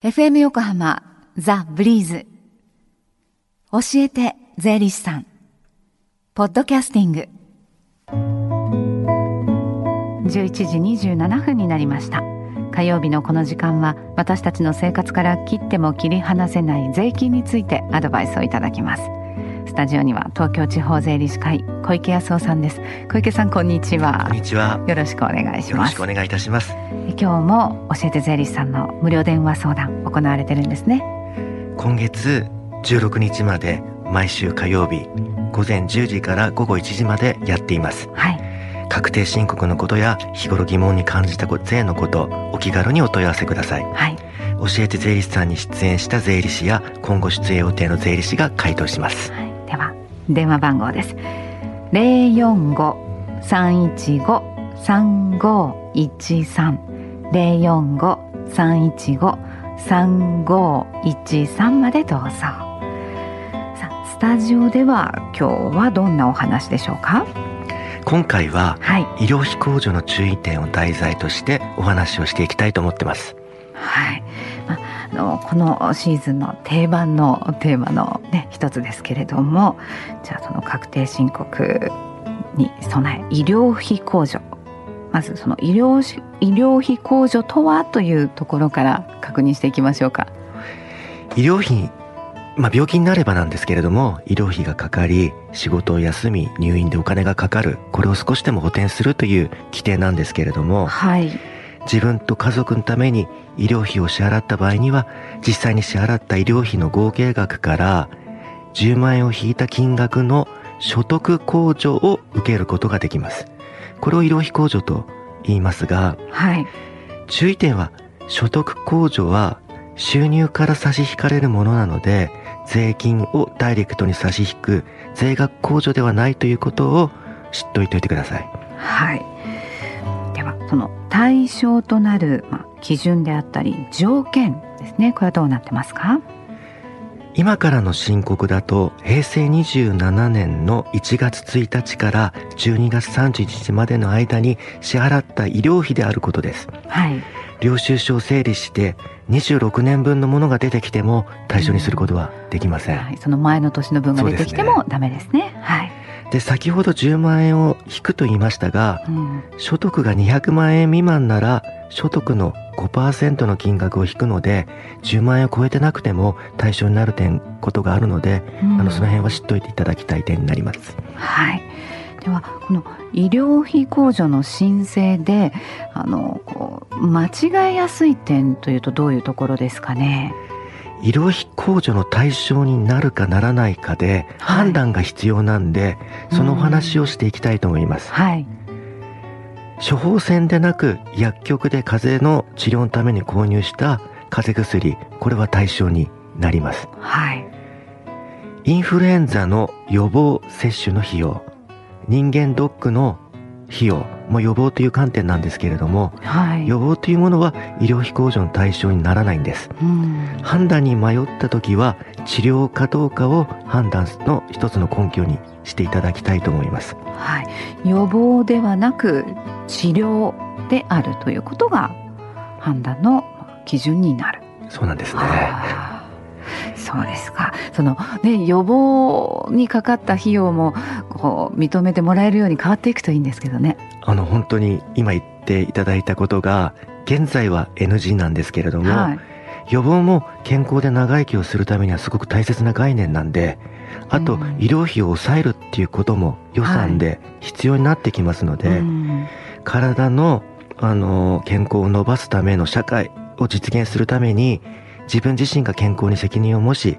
FM 横浜ザ・ブリーズ。教えて税理士さん。ポッドキャスティング。11時27分になりました。火曜日のこの時間は私たちの生活から切っても切り離せない税金についてアドバイスをいただきます。スタジオには東京地方税理士会小池康夫さんです。小池さんこんにちは。こんにちは。よろしくお願いします。よろしくお願いいたします。今日も教えて税理士さんの無料電話相談行われてるんですね。今月16日まで毎週火曜日午前10時から午後1時までやっています。はい。確定申告のことや日頃疑問に感じた税のことお気軽にお問い合わせください。はい。教えて税理士さんに出演した税理士や今後出演予定の税理士が回答します。はい、では電話番号です。零四五三一五三五一三零四五三一五三五一三までどうぞ。さあスタジオでは今日はどんなお話でしょうか？今回ははい医療費控除の注意点を題材としてお話をしていきたいと思ってますはい。のこのシーズンの定番のテーマのね一つですけれども、じゃあその確定申告に備え医療費控除。まずその医療し医療費控除とはというところから確認していきましょうか。医療費まあ病気になればなんですけれども医療費がかかり仕事を休み入院でお金がかかるこれを少しでも補填するという規定なんですけれどもはい。自分と家族のために医療費を支払った場合には実際に支払った医療費の合計額から10万円を引いた金額の所得控除を受けることができますこれを医療費控除と言いますがはい。注意点は所得控除は収入から差し引かれるものなので税金をダイレクトに差し引く税額控除ではないということを知っておいておいてくださいはい。ではその対象となるまあ基準であったり条件ですね。これはどうなってますか？今からの申告だと平成27年の1月1日から12月31日までの間に支払った医療費であることですはい。領収書を整理して26年分のものが出てきても対象にすることはできません、はい、その前の年の分が出てきてもダメですね。はい。で先ほど10万円を引くと言いましたがうん、所得が200万円未満なら所得の5%の金額を引くので10万円を超えてなくても対象になる点ことがあるので、あのその辺は知っておいていただきたい点になりますはい。ではこの医療費控除の申請であのこう間違えやすい点というとどういうところですかね？医療費控除の対象になるかならないかではい。判断が必要なんで、そのお話をしていきたいと思います、はい。処方箋でなく薬局で風邪の治療のために購入した風邪薬これは対象になります。はい。インフルエンザの予防接種の費用。人間ドックの費用も予防という観点なんですけれどもはい。予防というものは医療費控除の対象にならないんですうん。判断に迷った時は治療かどうかを判断の一つの根拠にしていただきたいと思いますはい。予防ではなく治療であるということが判断の基準になる。そうなんですねそうですか。そのね予防にかかった費用もこう認めてもらえるように変わっていくといいんですけどね。あの本当に今言っていただいたことが現在は NG なんですけれども、はい。予防も健康で長生きをするためにはすごく大切な概念なんであとうん医療費を抑えるっていうことも予算で必要になってきますので、うん体のあの健康を伸ばすための社会を実現するために自分自身が健康に責任を持ち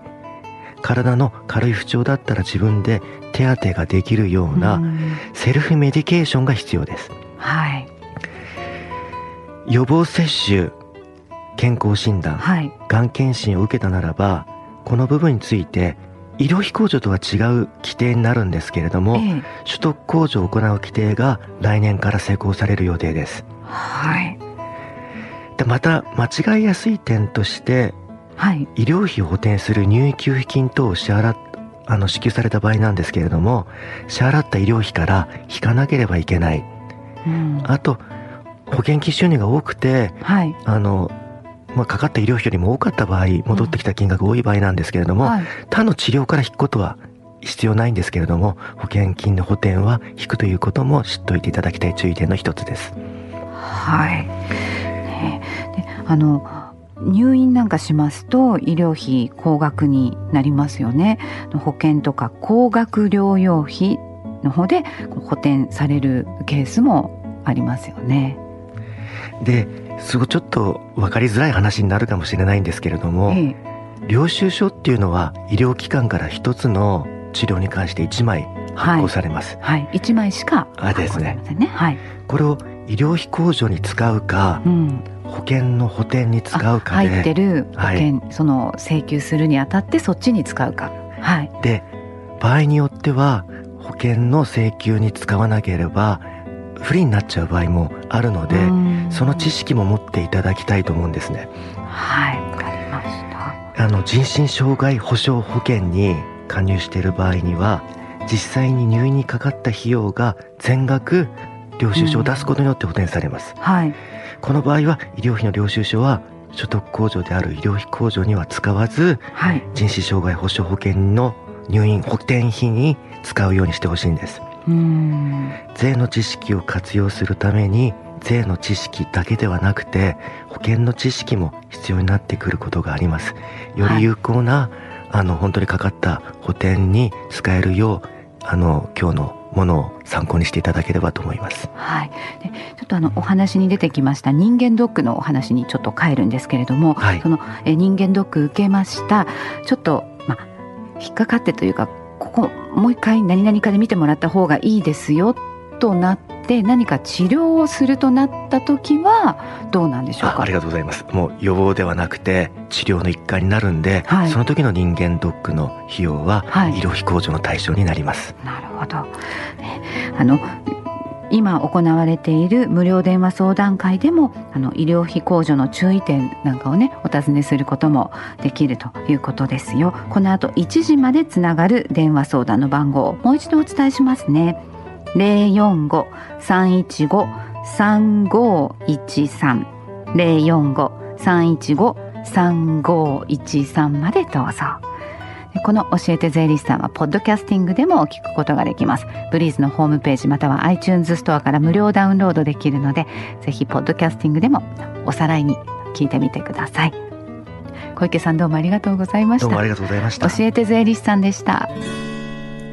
体の軽い不調だったら自分で手当てができるよううなん。セルフメディケーションが必要です。はい。予防接種健康診断はい。がん検診を受けたならばこの部分について医療費控除とは違う規定になるんですけれども、ええ。所得控除を行う規定が来年から施行される予定です。はい。でまた間違いやすい点としてはい。医療費を補填する入院給付金等を支払っあの支給された場合なんですけれども支払った医療費から引かなければいけない。うん。あと保険金収入が多くてはい。あのまあ、かかった医療費よりも多かった場合戻ってきた金額多い場合なんですけれども、はい。他の治療から引くことは必要ないんですけれども保険金の補填は引くということも知っておいていただきたい注意点の一つです。はい。ね。であの入院なんかしますと医療費高額になりますよね。保険とか高額療養費の方で補填されるケースもありますよね。ですごいちょっと分かりづらい話になるかもしれないんですけれども、え領収書っていうのは医療機関から一つの治療に関して1枚発行されます、えはい、一枚しかあですね。はい。これを医療費控除に使うかうん。保険の補填に使うか入ってでる保険、その請求するにあたってそっちに使うか。はい。で場合によっては保険の請求に使わなければ不利になっちゃう場合もあるので、うんその知識も持っていただきたいと思うんですね。はい、わかりました。あの人身障害保障保険に加入している場合には実際に入院にかかった費用が全額領収書を出すことによって補填されます、はい。この場合は医療費の領収書は所得控除である医療費控除には使わずはい。人身障害保障保険の入院補填費に使うようにしてほしいんですうん。税の知識を活用するために税の知識だけではなくて保険の知識も必要になってくることがありますより有効な、あの本当にかかった補填に使えるようあの今日のものを参考にしていただければと思いますはい。で、ちょっとあのお話に出てきました人間ドックのお話にちょっと変えるんですけれども、はいそのえ人間ドック受けました。ちょっとまあ引っかかってというか、ここもう一回何々かで見てもらった方がいいですよとなって何か治療をするとなった時はどうなんでしょうか？あありがとうございますもう予防ではなくて治療の一環になるんで、はいその時の人間ドックの費用ははい医療費控除の対象になります、なるほど。ねあの今行われている無料電話相談会でもあの医療費控除の注意点なんかをねお尋ねすることもできるということですよ。この後1時までつながる電話相談の番号をもう一度お伝えしますね。零四五三一五三五一三零四五三一五三五一三までどうぞ。この教えて税理士さんはポッドキャスティングでも聞くことができます。ブリーズのホームページまたは iTunes ストアから無料ダウンロードできるので、ぜひポッドキャスティングでもおさらいに聞いてみてください。小池さんどうもありがとうございました。どうもありがとうございました教えて税理士さんでした。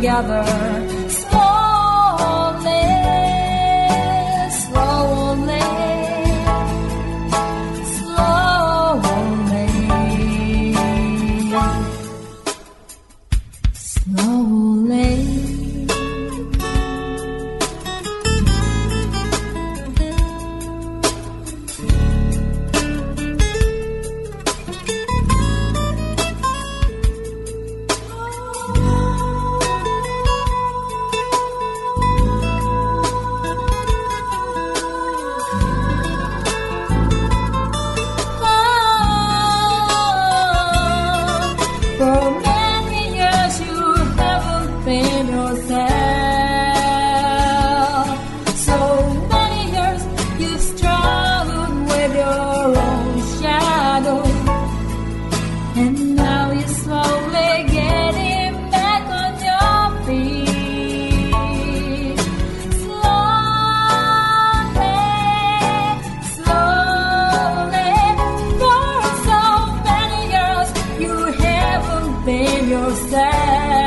Together. Yourself.